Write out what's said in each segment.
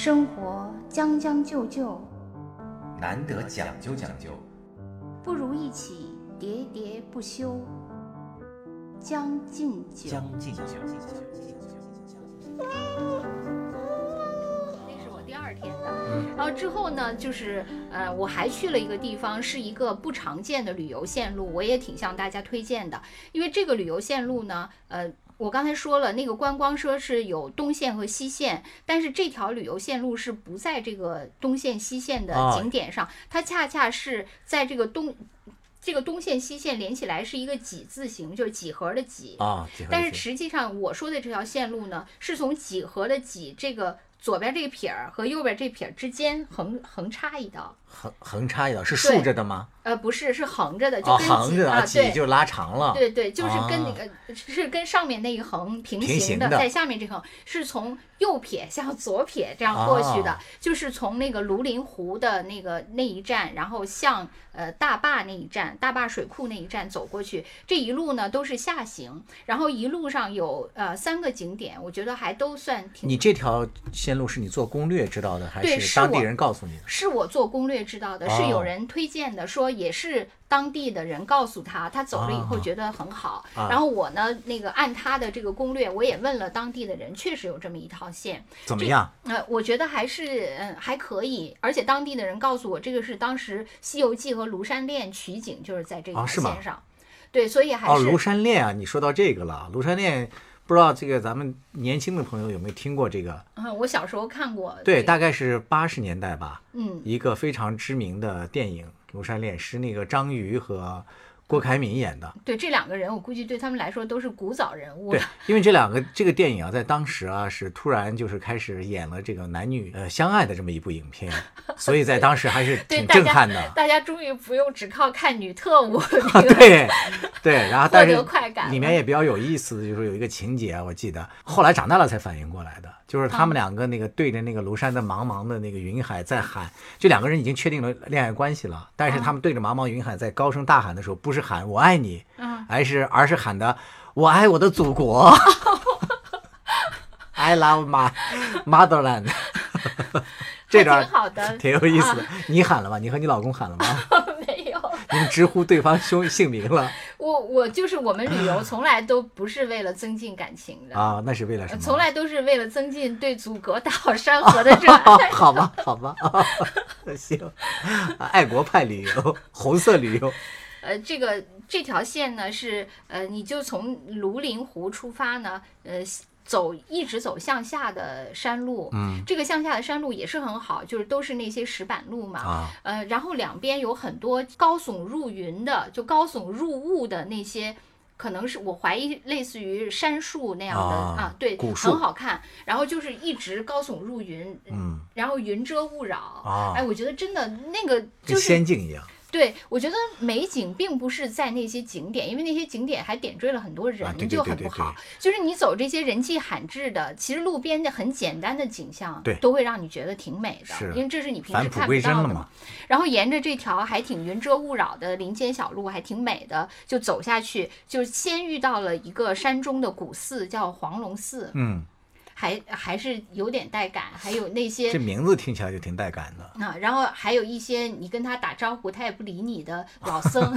生活将将就就，难得讲究讲究，不如一起喋喋不休。将进酒，将进酒。那是我第二天的，然后之后呢，就是呃，我还去了一个地方，是一个不常见的旅游线路，我也挺向大家推荐的。因为这个旅游线路呢，呃，我刚才说了，那个观光车是有东线和西线，但是这条旅游线路是不在这个东线西线的啊景点上，它恰恰是在这个东。这个东线西线连起来是一个几字形，就是几何的几啊，但是实际上，我说的这条线路呢，是从几何的几这个左边这个撇儿和右边这撇儿之间横横插一道，横横插一道是竖着的吗？呃，不是，是横着的，就横着的啊，对。就拉长了。对对，就是跟那啊个、是跟上面那一横平平行的，在下面这横是从右撇向左撇这样过去的，啊就是从那个庐陵湖的那个那一站，然后向呃大坝那一站，大坝水库那一站走过去。这一路呢都是下行，然后一路上有呃三个景点，我觉得还都算挺你这条线路是你做攻略知道的，还对是当地人告诉你的？是我做攻略知道的，是哦有人推荐的，说也是当地的人告诉他，他走了以后啊觉得很好。啊然后我呢，那个按他的这个攻略，我也问了当地的人，确实有这么一条线。怎么样？呃，我觉得还是嗯还可以，而且当地的人告诉我，这个是当时《西游记》和《庐山恋》取景就是在这条线上。对，所以还哦，是、庐山恋啊，你说到这个了，庐山恋。不知道这个咱们年轻的朋友有没有听过这个？嗯，我小时候看过。对，这个大概是八十年代吧，嗯一个非常知名的电影《庐山恋》是那个张瑜和郭凯敏演的。对这两个人，我估计对他们来说都是古早人物对。，因为这两个这个电影啊，在当时啊是突然就是开始演了这个男女呃相爱的这么一部影片，所以在当时还是挺震撼的。大家终于不用只靠看女特务 啊，对对，然后获但是快感里面也比较有意思的，就是有一个情节啊，我记得后来长大了才反应过来的，就是他们两个那个对着那个庐山的茫茫的那个云海在喊，就两个人已经确定了恋爱关系了，但是他们对着茫茫云海在高声大喊的时候，不是喊我爱你，嗯。而是而是喊的我爱我的祖国，I love my motherland，这还段挺好的，挺有意思的。你喊了吗？你和你老公喊了吗？没有，你们直呼对方兄姓名了我我就是我们旅游从来都不是为了增进感情的，啊？那是为了什么？从来都是为了增进对祖国大好山河的热爱。好吧，好吧，行，爱国派旅游，红色旅游，呃，这个这条线呢是呃，你就从庐陵湖出发呢，呃。走一直走向下的山路，嗯。这个向下的山路也是很好，就是都是那些石板路嘛，啊。呃，然后两边有很多高耸入云的，就高耸入雾的那些，可能是我怀疑类似于杉树那样的啊啊对，很好看。然后就是一直高耸入云，嗯。然后云遮雾绕。啊。哎，我觉得真的那个就是仙境一样对，我觉得美景并不是在那些景点，因为那些景点还点缀了很多人，就很不好。就是你走这些人迹罕至的，其实路边的很简单的景象，对都会让你觉得挺美的，因为这是你平时看不到的嘛。然后沿着这条还挺云遮雾绕的林间小路，还挺美的，就走下去，就先遇到了一个山中的古寺，叫黄龙寺，嗯，还还是有点带感，还有那些这名字听起来就挺带感的。啊，然后还有一些你跟他打招呼，他也不理你的老 僧，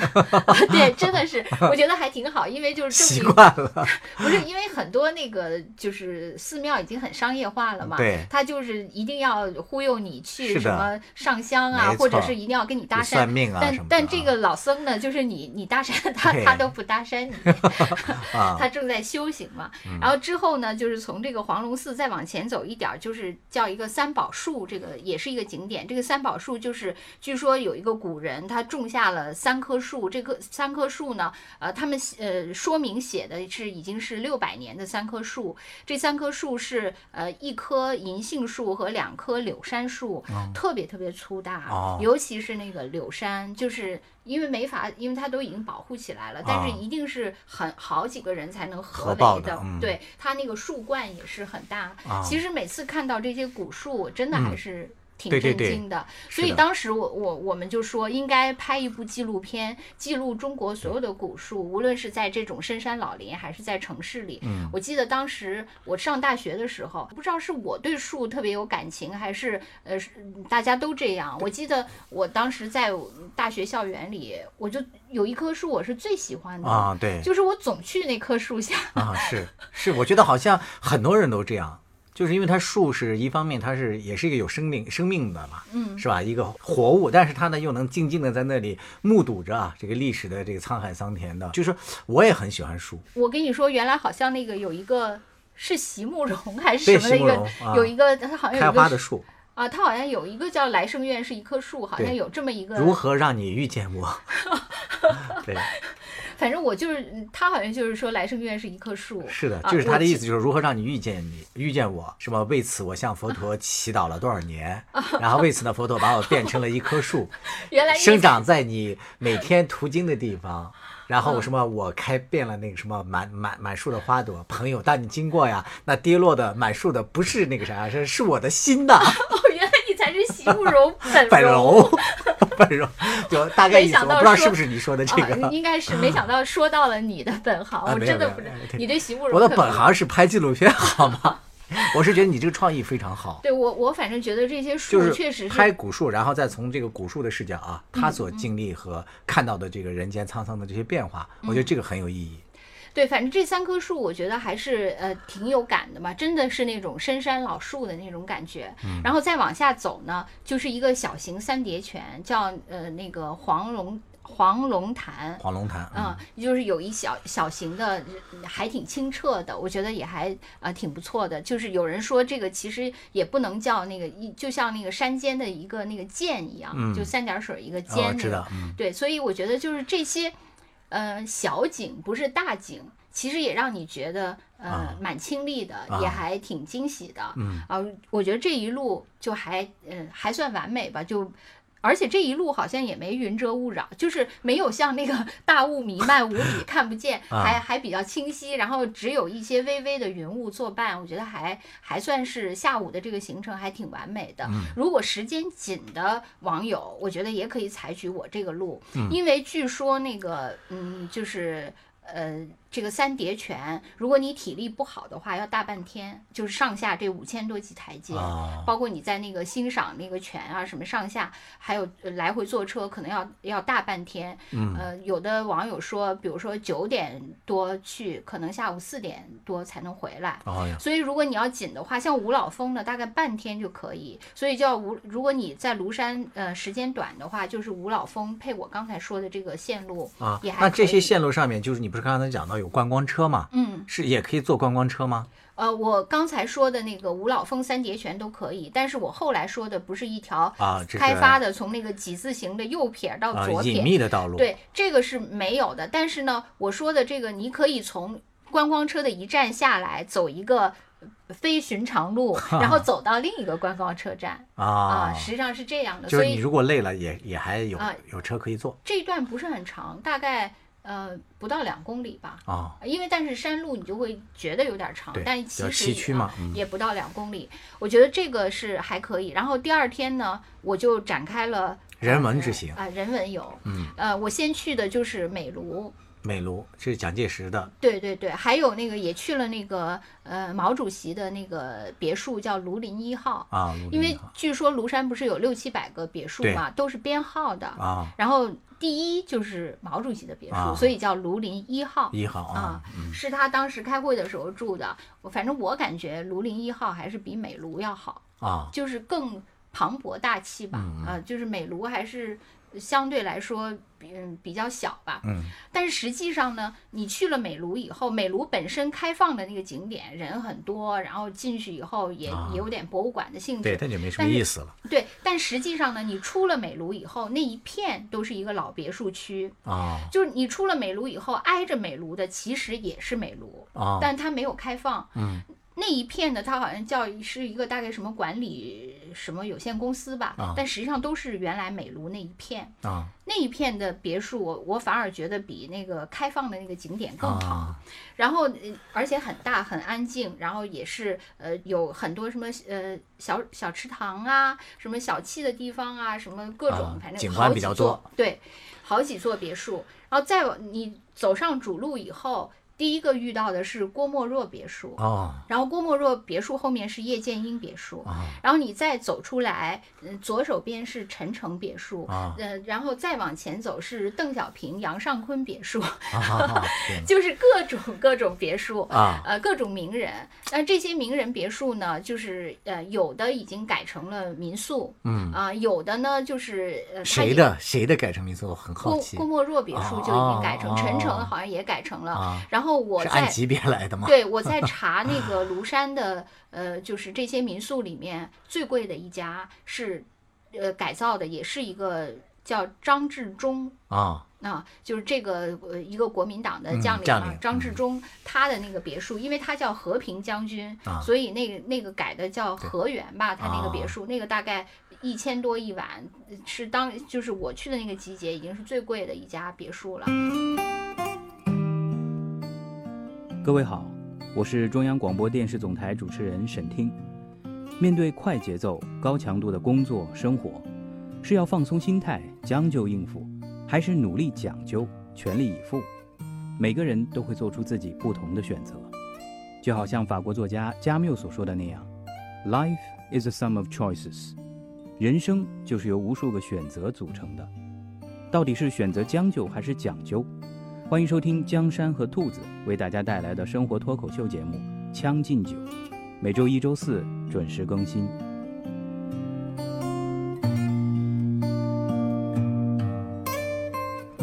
对，真的是，我觉得还挺好，因为就是证习明惯了，不是因为很多那个就是寺庙已经很商业化了嘛，对他就是一定要忽悠你去什么上香啊，或者是一定要跟你搭讪算。命啊但但这个老僧呢，就是你你搭讪他，他都不搭讪你，啊，他正在修行嘛。嗯然后之后呢，就是从这个黄龙寺再往前走一点儿，就是叫一个三宝树，这个也是一个景点。这个三宝树就是据说有一个古人他种下了三棵树，这棵三棵树呢，呃，他们呃说明写的是已经是六百年的三棵树。这三棵树是呃一棵银杏树和两棵柳杉树，特别特别粗大，哦尤其是那个柳杉，就是。因为没法，因为它都已经保护起来了，但是啊一定是很好几个人才能合围的嗯对，它那个树冠也是很大。啊其实每次看到这些古树，真的还嗯是挺震惊的。所以当时我我我们就说，应该拍一部纪录片，记录中国所有的古树，无论是在这种深山老林，还是在城市里。嗯我记得当时我上大学的时候，不知道是我对树特别有感情，还是呃大家都这样。我记得我当时在大学校园里，我就有一棵树我是最喜欢的，啊，对就是我总去那棵树下。啊，是是，我觉得好像很多人都这样，就是因为它树是一方面，它是也是一个有生命生命的嘛，嗯是吧？一个活物，但是它呢又能静静的在那里目睹着啊这个历史的这个沧海桑田的，就是我也很喜欢树，我跟你说，原来好像那个有一个是席慕容还是什么的一个有一个它好像有开一个树花的树，啊，它好像有一个叫来生院是一棵树，好像有这么一个。如何让你遇见我？对，反正我就是嗯他好像就是说来生愿是一棵树。是的，啊就是他的意思，就是如何让你遇见你，遇见我，是吧？为此，我向佛陀祈祷了多少年，然后为此呢，佛陀把我变成了一棵树，原来生长在你每天途经的地方。然后嗯。什么，我开遍了那个什么满满满树的花朵，朋友，当你经过呀，那跌落的满树的不是那个啥，是是我的心呐，席慕容本本容。本容，就大概意思，不知道是不是你说的这个。啊，应该是没想到说到了你的本行，我真的你对席慕容我的本行是拍纪录片，好吗？我是觉得你这个创意非常好。对我我反正觉得这些就是树确实是拍古树，然后再从这个古树的视角啊，他所经历和看到的这个人间沧桑的这些变化，我觉得这个很有意义。对，反正这三棵树我觉得还是呃挺有感的嘛，真的是那种深山老树的那种感觉。嗯然后再往下走呢，就是一个小型三叠泉，叫呃那个黄龙黄龙潭。黄龙潭，嗯，就是有一小小型的，还挺清澈的，我觉得也还呃挺不错的。就是有人说这个其实也不能叫那个一，就像那个山间的一个那个涧一样，嗯就三点水一个哦尖那个。知道，嗯，对，所以我觉得就是这些，呃，小景不是大景，其实也让你觉得呃、啊蛮清丽的，啊也还挺惊喜的。嗯啊，我觉得这一路就还呃还算完美吧，就。而且这一路好像也没云遮雾绕，就是没有像那个 大雾弥漫无比看不见，啊还还比较清晰，然后只有一些微微的云雾作伴，我觉得还还算是下午的这个行程还挺完美的。嗯如果时间紧的网友，我觉得也可以采取我这个路，嗯因为据说那个嗯就是。呃，这个三叠泉，如果你体力不好的话，要大半天，就是上下这五千多级台阶，啊，包括你在那个欣赏那个泉啊，什么上下，还有呃来回坐车，可能要要大半天。嗯呃，有的网友说，比如说九点多去，可能下午四点多才能回来。哦，所以如果你要紧的话，像五老峰呢，大概半天就可以。所以叫五，如果你在庐山呃时间短的话，就是五老峰配我刚才说的这个线路啊也，还那这些线路上面，就是你不是刚才讲到有观光车吗？嗯，是也可以坐观光车吗？呃，我刚才说的那个五老峰三叠泉都可以，但是我后来说的不是一条啊，开发的，从那个几字形的右撇到啊隐左撇，秘的道路，对，这个是没有的。但是呢，我说的这个，你可以从观光车的一站下来，走一个非寻常路，然后走到另一个观光车站啊，啊，实际上是这样的。就是你如果累了，也也还有啊有车可以坐这一段不是很长，大概呃不到两公里吧。啊，因为但是山路你就会觉得有点长对，但其实也不到两公里，我觉得这个是还可以。然后第二天呢，我就展开了人文之行啊、人文游。嗯，呃，我先去的就是美卢，美卢这是蒋介石的对对对，还有那个也去了那个呃毛主席的那个别墅叫庐陵一号，啊，因为据说庐山不是有六七百个别墅嘛，都是编号的。啊然后第一就是毛主席的别墅，啊所以叫庐陵一号。一号啊是他当时开会的时候住的。我反正我感觉庐陵一号还是比美庐要好，啊就是更磅礴大气吧。啊，就是美庐还是相对来说比嗯比较小吧。嗯但是实际上呢，你去了美卢以后，美卢本身开放的那个景点人很多，然后进去以后也、啊也有点博物馆的性质对，质。那就没什么意思了对，但实际上呢，你出了美卢以后，那一片都是一个老别墅区。啊就是你出了美卢以后，挨着美卢的其实也是美卢，啊，但它没有开放。嗯那一片的，它好像叫是一个大概什么管理什么有限公司吧，啊但实际上都是原来美庐那一片。啊那一片的别墅，我我反而觉得比那个开放的那个景点更好。啊然后呃而且很大很安静，然后也是呃有很多什么呃小小池塘啊，什么小憩的地方啊，什么各种、啊反正景观比较好几座多，对，好几座别墅。然后再往你走上主路以后，第一个遇到的是郭沫若别墅，哦然后郭沫若别墅后面是叶剑英别墅，啊然后你再走出来，嗯，左手边是陈诚别墅，啊呃，然后再往前走是邓小平、杨尚昆别墅，啊！天 就是各种各种别墅。啊呃，各种名人，那这些名人别墅呢，就是呃，有的已经改成了民宿，嗯，啊、有的呢就是谁也的谁的改成民宿？我很好奇郭郭沫若别墅就已经改成，哦陈诚哦好像也改成了。啊，然后我在是按级别来的吗？对，我在 查那个庐山的，呃，就是这些民宿里面最贵的一家是，呃，改造的，也是一个叫张治中。啊啊，就是这个呃一个国民党的嗯将领嘛，张治嗯中他的那个别墅，因为他叫和平将军，啊所以那个那个改的叫对和园吧，他那个别啊墅，那个大概一千多一晚，是当就是我去的那个季节已经是最贵的一家别墅了。各位好，我是中央广播电视总台主持人沈听。面对快节奏、高强度的工作生活，是要放松心态、将就应付，还是努力讲究、全力以赴？每个人都会做出自己不同的选择。就好像法国作家加缪所说的那样：“Life is a sum of choices。”人生就是由无数个选择组成的。到底是选择将就还是讲究？欢迎收听江山和兔子为大家带来的生活脱口秀节目《将进酒》，每周一、周四准时更新。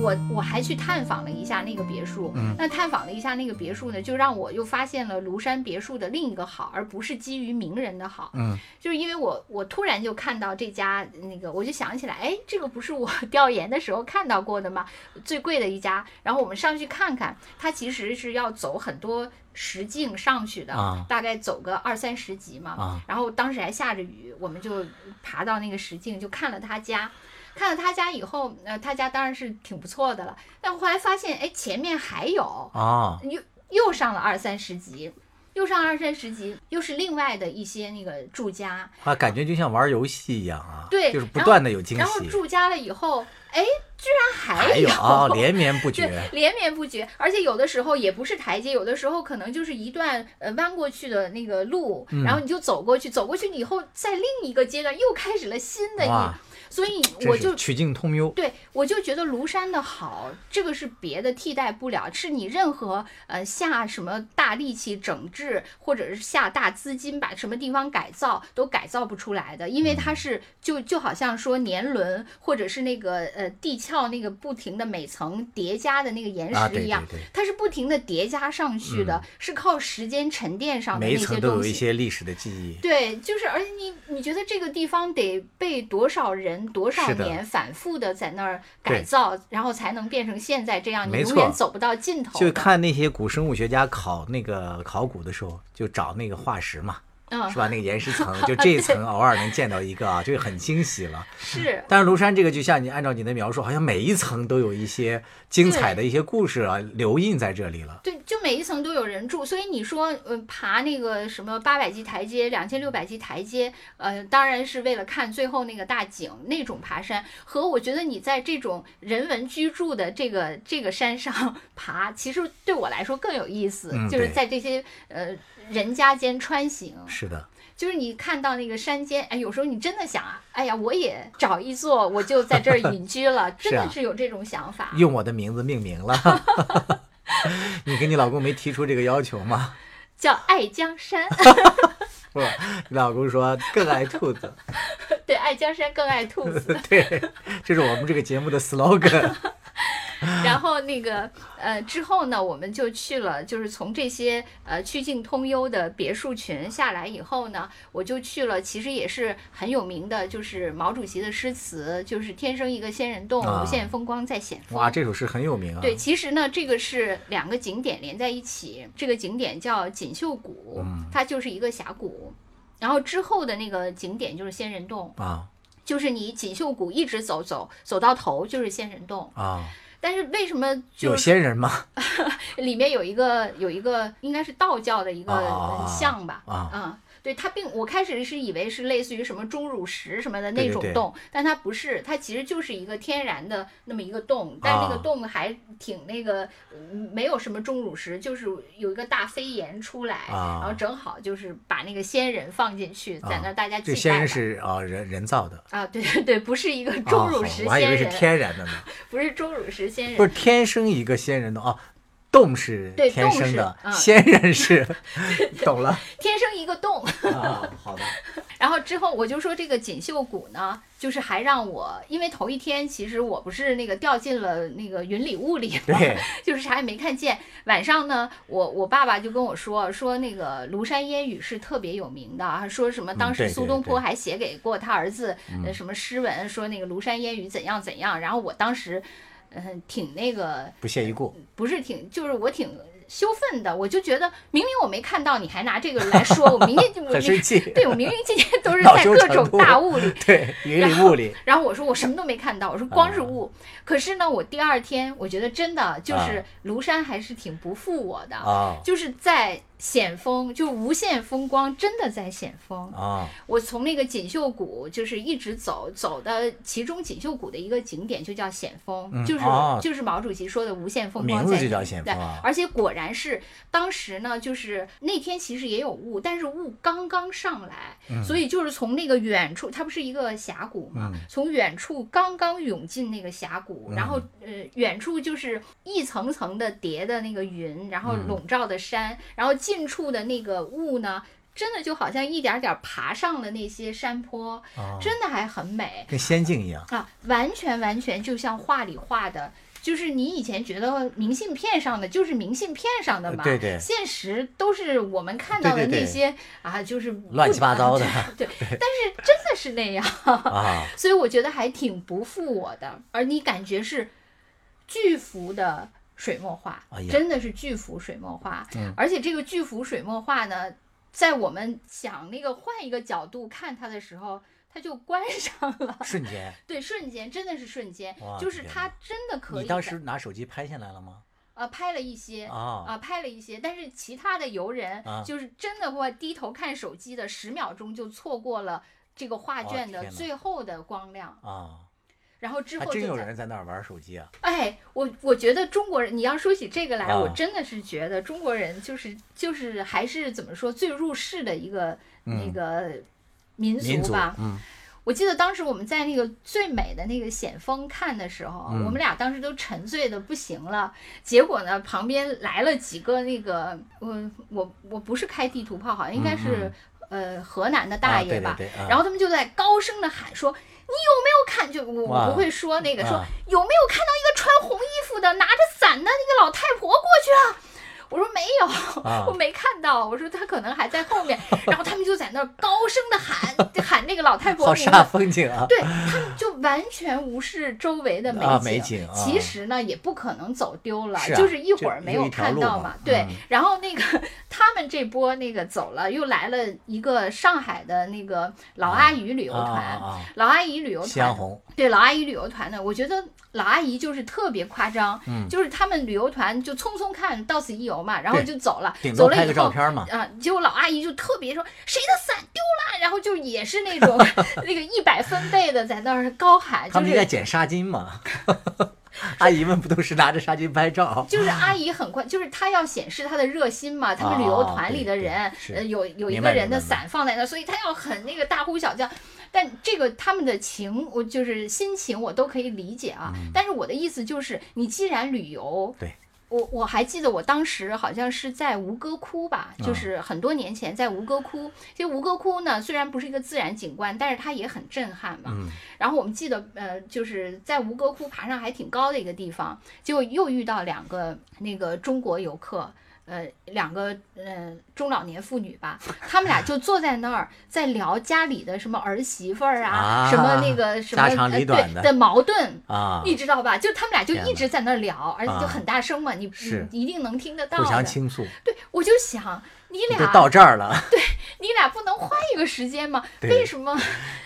我我还去探访了一下那个别墅，嗯那探访了一下那个别墅呢，就让我又发现了庐山别墅的另一个好，而不是基于名人的好。嗯就是因为我我突然就看到这家那个，我就想起来，哎，这个不是我 调研的时候看到过的吗？最贵的一家，然后我们上去看看，它其实是要走很多石径上去的，啊大概走个二三十级嘛。啊然后当时还下着雨，我们就爬到那个石径，就看了他家。看了他家以后，呃，他家当然是挺不错的了。但后来发现，哎，前面还有，啊又又上了二三十集，又上二三十集，又是另外的一些那个住家。啊，感觉就像玩游戏一样啊，对就是不断的有惊喜然后，住家了以后，哎，居然还有啊，连绵不绝，连绵不绝，而且有的时候也不是台阶，有的时候可能就是一段呃弯过去的那个路，嗯然后你就走过去，走过去以后，在另一个阶段又开始了新的哇一，所以我就是曲径通幽。对，我就觉得庐山的好，这个是别的替代不了，是你任何呃下什么大力气整治，或者是下大资金把什么地方改造都改造不出来的，因为嗯它是就就好像说年轮或者是那个呃地壳那个不停的每层叠加的那个岩石一样。对对，它是不停的叠加上去的，是靠时间沉淀上的那每一层都有一些东西。些历史的记忆。对，就是，而且你你觉得这个地方得被多少人多少年反复的在那儿改造，然后才能变成现在这样，你没永远错。走不到尽头。就看那些古生物学家考那个考古的时候，就找那个化石嘛，嗯是吧？那个岩石层，就 这一层偶尔能见到一个啊，就很惊喜了。是，但是庐山这个，就像你按照你的描述，好像每一层都有一些精彩的一些故事啊，留印在这里了。对，就每一层都有人住，所以你说，呃，爬那个什么八百级台阶、两千六百级台阶，呃，当然是为了看最后那个大景那种爬山，和我觉得你在这种人文居住的这个这个山上 爬，其实对我来说更有意思，嗯就是在这些呃人家间穿行，是的，就是你看到那个山间，哎，有时候你真的想啊，哎呀，我也找一座，我就在这儿隐居了，真的啊是有这种想法。用我的名字命名了。你跟你老公没提出这个要求吗？叫爱江山，不，你老公说更爱兔子。对，爱江山更爱兔子。对，这是我们这个节目的 slogan。然后那个呃之后呢，我们就去了，就是从这些呃曲径通幽的别墅群下来以后呢，我就去了，其实也是很有名的，就是毛主席的诗词，就是“天生一个仙人洞，啊无限风光在险峰”。哇，这首诗很有名啊。对，其实呢，这个是两个景点连在一起。这个景点叫锦绣谷，嗯它就是一个峡谷。然后之后的那个景点就是仙人洞，啊就是你锦绣谷一直走走走到头就是仙人洞。啊，但是为什么就有些人嘛？里面有一个有一个应该是道教的一个像吧？啊嗯，对，它并我开始是以为是类似于什么钟乳石什么的那种洞，但它不是，它其实就是一个天然的那么一个洞，但那个啊洞还挺那个，嗯没有什么钟乳石，就是有一个大飞檐出来，啊然后正好就是把那个仙人放进去，在那大家祭这仙人是啊人人造的。啊，对对 对，不是一个钟乳石我还以为是天然的呢。不是钟乳石仙人，不是天生一个仙人的哦，洞是对天生的，洞是嗯仙人是，懂了 天生一个洞。啊。好的，然后之后我就说这个锦绣谷呢，就是还让我，因为头一天其实我不是那个掉进了那个云里雾里就是啥也没看见。晚上呢，我我爸爸就跟我说说那个庐山烟雨是特别有名的啊，说什么当时苏东坡还写给过他儿子呃什么诗文，说那个庐山烟雨怎样怎样。然后我当时，嗯、挺那个不屑一顾。不是挺，就是我挺羞愤的，我就觉得明明我没看到，你还拿这个来说，我明明就我很生气对我明明今天 都是在各种大雾里，对，云里雾里。然后我说我什么都没看到，我说光是啊雾。可是呢，我第二天我觉得真的就是啊庐山还是挺不负我的，啊就是在险峰，就无限风光，真的在险峰。啊。我从那个锦绣谷就是一直走走的，其中锦绣谷的一个景点就叫险峰，嗯就是、哦就是毛主席说的无限风光在名字就叫险。峰啊，而且果然是当时呢，就是那天其实也有雾，但是雾刚刚上来，嗯。所以就是从那个远处，它不是一个峡谷嘛，嗯从远处刚刚涌进那个峡谷，然后呃远处就是一层层的叠的那个云，然后嗯。笼罩的山，然后近处的那个雾呢。真的就好像一点点爬上了那些山坡，啊，真的还很美跟仙境一样。啊！完全完全就像画里画的，就是你以前觉得明信片上的就是明信片上的嘛，对对现实都是我们看到的那些啊，就是不乱七八糟的对，对但是真的是那样，啊，所以我觉得还挺不负我的，而你感觉是巨幅的水墨画，哎真的是巨幅水墨画，嗯而且这个巨幅水墨画呢，在我们想那个换一个角度看它的时候，它就关上了，瞬间。对，瞬间真的是瞬间，就是它真的可以你当时拿手机拍下来了吗？呃拍了一些。啊啊，拍了一些，但是其他的游人啊就是真的会低头看手机的，十秒钟就错过了这个画哦卷的最后的光亮，啊，然后之后真有人在那儿玩手机啊！哎，我我觉得中国人，你要说起这个来，我啊真的是觉得中国人就是就是还是怎么说最入世的一个、那嗯个民民族族吧。嗯我记得当时我们在那个最美的那个险峰看的时候，嗯我们俩当时都沉醉的不行了。结果呢，旁边来了几个那个，我我我不是开地图炮，好像应该是、呃河南的大爷吧。对对对啊然后他们就在高声的喊说：“你有没有看？就我我不会说那个说啊有没有看到一个穿红衣服的拿着伞的那个老太婆过去了？”我说没有，啊 我没看到。我说她可能还在后面。然后他们就在那儿高声的喊 喊那个老太婆好煞。风景啊！对他们就完全无视周围的美景，啊美景啊。其实呢也不可能走丢了，是啊就是一会儿没有看到路嘛对，嗯。然后那个 他们这波那个走了，又来了一个上海的那个老阿姨旅游啊团！老阿姨旅游团，夕阳红对老阿姨旅游团的，我觉得老阿姨就是特别夸张，嗯就是他们旅游团就匆匆看到此一游嘛，然后就走了走了以后照片嘛。啊，结果老阿姨就特别说谁的伞丢了，然后就也是那种 那个一百分贝的在那儿高喊，就是捡纱巾嘛？阿姨们不都是拿着纱巾拍照？就是阿姨很快，就是她要显示她的热心嘛，他们旅游团里的人，呃，有有一个人的伞放在那儿，所以她要很那个大呼小叫。但这个他们的情，我就是心情，我都可以理解啊。嗯但是我的意思就是，你既然旅游，对，我我还记得我当时好像是在吴哥窟吧，啊就是很多年前在吴哥窟。其实吴哥窟呢，虽然不是一个自然景观，但是它也很震撼嘛。嗯然后我们记得，呃，就是在吴哥窟爬上还挺高的一个地方，结果又遇到两个那个中国游客。呃，两个呃中老年妇女吧，他们俩就坐在那儿在聊家里的什么儿媳妇儿啊，啊什么那个 什么的对的矛盾，啊，你知道吧？就他们俩就一直在那儿聊，而且就啊很大声嘛，你你一定能听得到互相的。倾诉，对，我就想你俩到这儿了，对你俩不能换一个时间吗？为什么？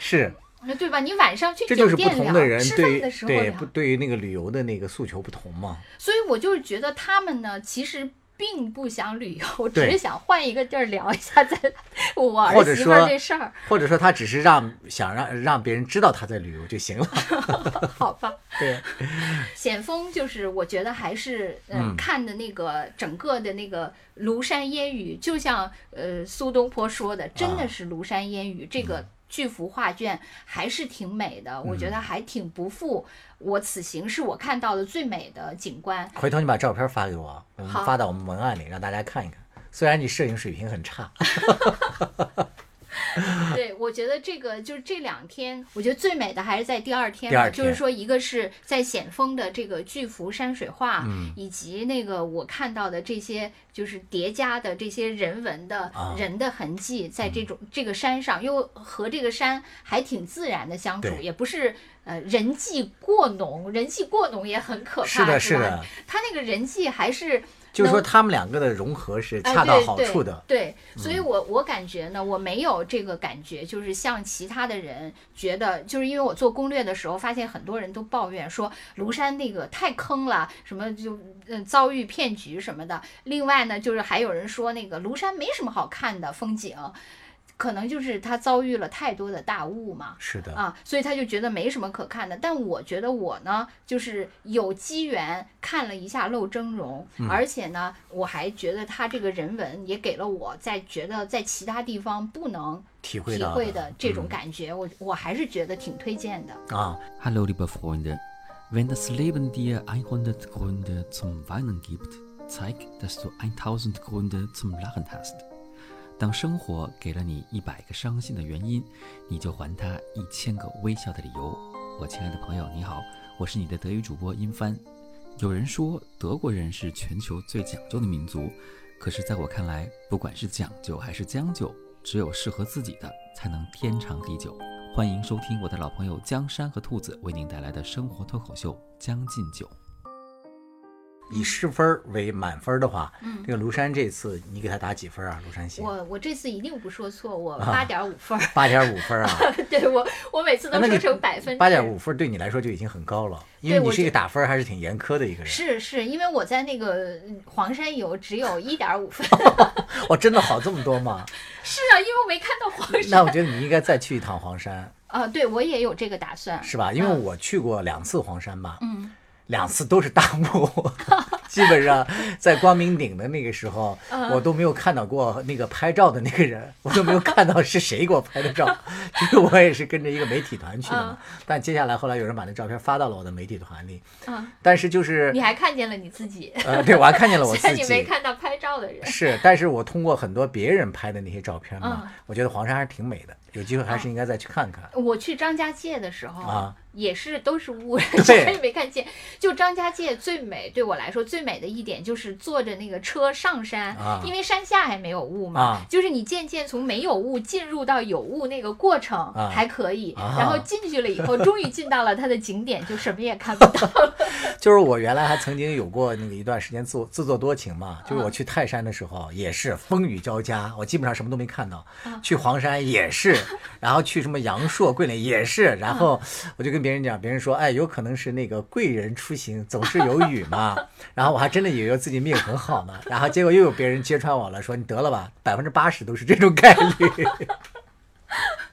是，对吧？你晚上去酒店聊，吃饭的时候聊对不，对于那个旅游的那个诉求不同嘛，所以我就是觉得他们呢，其实。并不想旅游，只是想换一个地儿聊一下在 我儿媳妇儿这事儿，或者说他只是让想让让别人知道他在旅游就行了，好吧？对，险峰就是我觉得还是嗯、嗯。看的那个整个的那个庐山烟雨，就像呃苏东坡说的，真的啊。是庐山烟雨、这个。巨幅画卷还是挺美的，我觉得还挺不负我此行是我看到的最美的景观。回头你把照片发给我，我们发到我们文案里让大家看一看。虽然你摄影水平很差，对，我觉得这个就是这两天，我觉得最美的还是在第二天嘛，第二天就是说一个是在险峰的这个巨幅山水画，嗯以及那个我看到的这些就是叠加的这些人文的、啊人的痕迹，在这种、这个山上，又和这个山还挺自然的相处，也不是呃人际过浓，人际过浓也很可怕，是吧？是的，他那个人际还是就是说他们两个的融合是哎恰到好处的。嗯对，所以我我感觉呢，我没有这个感觉，就是像其他的人觉得，就是因为我做攻略的时候，发现很多人都抱怨说庐山那个太坑了，什么就嗯遭遇骗局什么的。另外呢，就是还有人说那个庐山没什么好看的风景。可能就是他遭遇了太多的大雾嘛，是的，啊，所以他就觉得没什么可看的。但我觉得我呢，就是有机缘看了一下露峥嵘，嗯而且呢，我还觉得他这个人文也给了我在觉得在其他地方不能体体会到会的这种嗯感觉，我我还是觉得挺推荐的。啊，Hallo liebe Freunde, wenn das Leben dir 100 Gründe zum Weinen gibt, zeig, dass du 1000 Gründe zum Lachen hast. 当生活给了你一百个伤心的原因，你就还他一千个微笑的理由。我亲爱的朋友，你好，我是你的德语主播殷帆。有人说德国人是全球最讲究的民族，可是在我看来，不管是讲究还是将就，只有适合自己的才能天长地久。欢迎收听我的老朋友江山和兔子为您带来的生活脱口秀《将进酒》。以十分为满分的话，嗯这个庐山这次你给他打几分啊？庐山行我我这次一定不说错，我啊八点五分。八点五分儿啊，对我我每次都说成百分制。八点五分对你来说就已经很高了，因为你是一个打分还是挺严苛的一个人。是是，因为我在那个嗯黄山游只有一点五分。我，真的好这么多吗？是啊，因为我没看到黄山。那我觉得你应该再去一趟黄山，啊，对我也有这个打算。是吧？因为嗯我去过两次黄山吧，嗯，两次都是大幕，基本上在光明顶的那个时候，嗯我都没有看到过那个拍照的那个人，我都没有看到是谁给我拍的照。就是我也是跟着一个媒体团去的嘛，但接下来后来有人把那照片发到了我的媒体团里，嗯，但是就是你还看见了你自己，呃，对我还看见了我 自你没。看到拍照的人。是，但是我通过很多别人拍的那些照片嘛，嗯我觉得黄山还是挺美的，有机会还是应该再去看看。我去张家界的时候啊，也是都是雾，对啥也没看见。就张家界最美，对我来说最美的一点就是坐着那个车上山，啊。因为山下还没有雾嘛，啊。就是你渐渐从没有雾进入到有雾那个过程啊。还可以，啊。然后进去了以后，终于进到了它的景点，就什么也看不到了。就是我原来还曾经有过那个一段时间自自作多情嘛，就是我去泰山的时候也是风雨交加，我基本上什么都没看到。去黄山也是，然后去什么阳朔、桂林也是，然后我就跟别人讲，别人说，哎，有可能是那个贵人出行总是有雨嘛，然后我还真的以为自己命很好呢，然后结果又有别人揭穿我了，说你得了吧，百分之八十都是这种概率。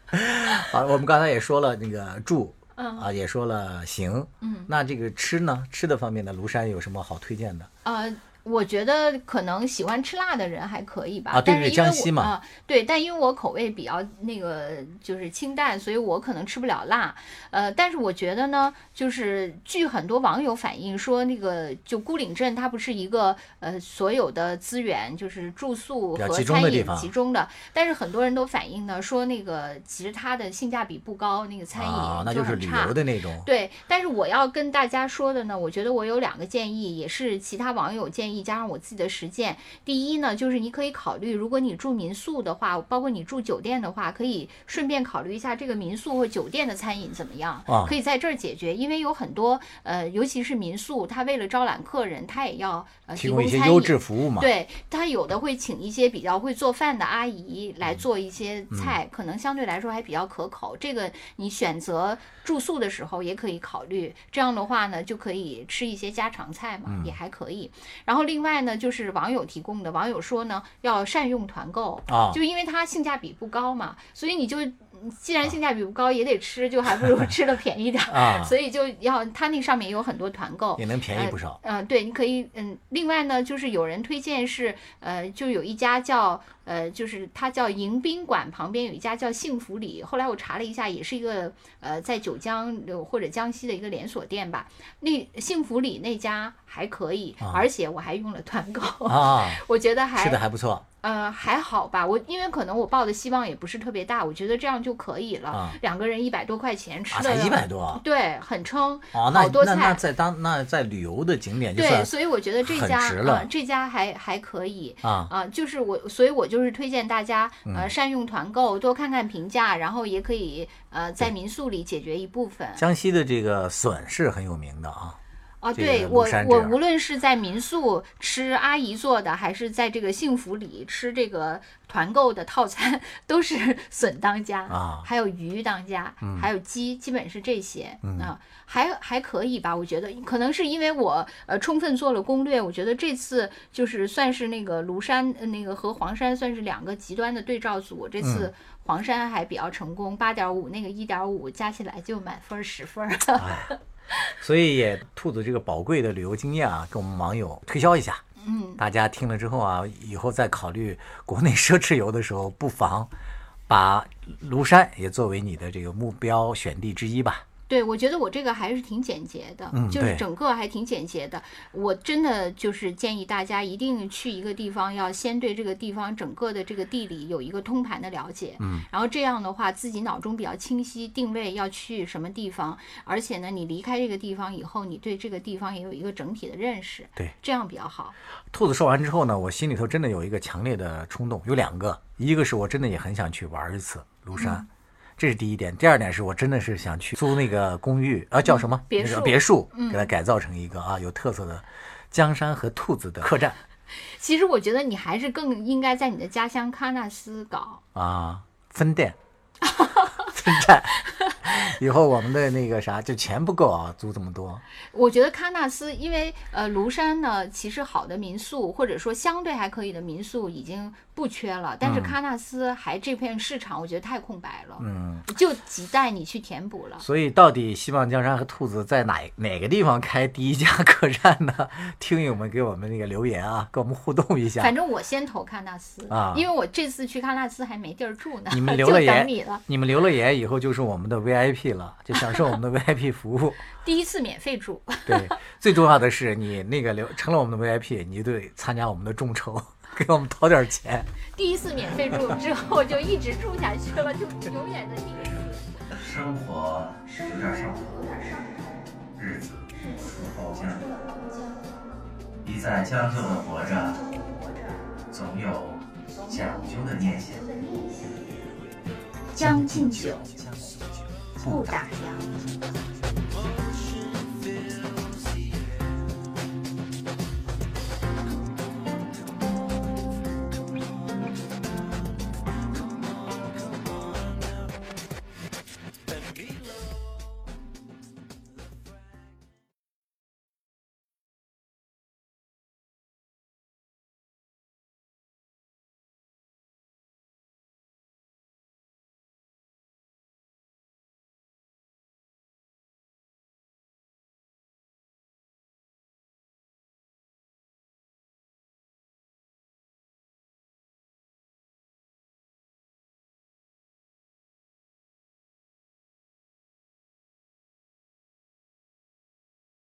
好，我们刚才也说了那个住。啊，也说了行，嗯，那这个吃呢？吃的方面呢，庐山有什么好推荐的？呃，我觉得可能喜欢吃辣的人还可以吧，啊对对但是因为江西嘛对，但因为我口味比较那个就是清淡，所以我可能吃不了辣。呃，但是我觉得呢，就是据很多网友反映说，那个就孤岭镇它不是一个呃所有的资源就是住宿和餐饮集中的但是很多人都反映呢说那个其实它的性价比不高，那个餐饮啊，那就是差。游的那种。对，但是我要跟大家说的呢，我觉得我有两个建议，也是其他网友建议加上我自己的实践。第一呢，就是你可以考虑，如果你住民宿的话，包括你住酒店的话，可以顺便考虑一下这个民宿或酒店的餐饮怎么样，啊可以在这儿解决。因为有很多呃，尤其是民宿，它为了招揽客人，它也要呃提提供一些优供餐饮。质服务嘛。对他有的会请一些比较会做饭的阿姨来做一些嗯菜，可能相对来说还比较可口。这个你选择住宿的时候也可以考虑，这样的话呢就可以吃一些家常菜嘛，嗯也还可以。然后另外呢就是网友提供的，网友说呢要善用团购，啊。就因为它性价比不高嘛，所以你就既然性价比不高也得吃，就还不如 吃的便宜点儿。啊，所以就要它那上面有很多团购，也能便宜不少。呃，对，你可以，嗯，另外呢，就是有人推荐是，呃，就有一家叫，呃，就是它叫迎宾馆旁边有一家叫幸福里，后来我查了一下，也是一个，呃，在九江呃或者江西的一个连锁店吧。那幸福里那家还可以，啊而且我还用了团购，啊，我觉得还吃的还不错呃还好吧。我因为可能我抱的希望也不是特别大，我觉得这样就可以了。啊两个人一百多块钱吃啊，的才一百多。对，很撑，哦，那好多菜。那那在当那在旅游的景点就对，所以我觉得这很家这家还还可以啊啊、就是我，所以我就是推荐大家呃嗯善用团购，多看看评价，然后也可以呃在民宿里解决一部分。江西的这个笋是很有名的啊。哦，对我我无论是在民宿吃阿姨做的，还是在这个幸福里吃这个团购的套餐，都是 笋当家啊还有鱼当家，还有鸡，基本是这些、嗯啊，还还可以吧？我觉得可能是因为我呃充分做了攻略，我觉得这次就是算是那个庐山呃那个和黄山算是两个极端的对照组，这嗯次黄山还比较成功，八点五那个一点五加起来就满分十分儿。所以也兔子这个宝贵的旅游经验啊，跟我们网友推销一下。嗯，大家听了之后啊，以后再考虑国内奢侈游的时候，不妨把庐山也作为你的这个目标选地之一吧。对，我觉得我这个还是挺简洁的，就是整个还挺简洁的。我真的就是建议大家一定去一个地方，要先对这个地方整个的这个地理有一个通盘的了解，嗯，然后这样的话自己脑中比较清晰，定位要去什么地方，而且呢，你离开这个地方以后，你对这个地方也有一个整体的认识，对，这样比较好。兔子说完之后呢，我心里头真的有一个强烈的冲动，有两个，一个是我真的也很想去玩一次庐山。嗯这是第一点，第二点是我真的是想去租那个公寓，啊，叫什么？那个别墅别墅，嗯给它改造成一个啊有特色的江山和兔子的客栈其实我觉得你还是更应该在你的家乡喀纳斯搞。啊，分店、分站。以后我们的那个啥，就钱不够啊，租这么多。我觉得喀纳斯，因为呃庐山呢，其实好的民宿或者说相对还可以的民宿已经不缺了，但是嗯喀纳斯还这片市场我觉得太空白了，嗯，就亟待你去填补了。所以到底希望江山和兔子在哪哪个地方开第一家客栈呢？听友们给我们那个留言啊，跟我们互动一下。反正我先投喀纳斯啊因为我这次去喀纳斯还没地儿住呢，你们就留了言 等你了。你们留了言以后就是我们的 VIP 了，就享受我们的 VIP 服务。第一次免费住，对，最重要的是你那个留成了我们的 VIP，你就得参加我们的众筹，给我们掏点钱。第一次免费住之后就一直住下去了，就永远的第一次。生活有点上头，日子似包浆。一再将就的活着，总有讲究的念想。将进酒不打烊。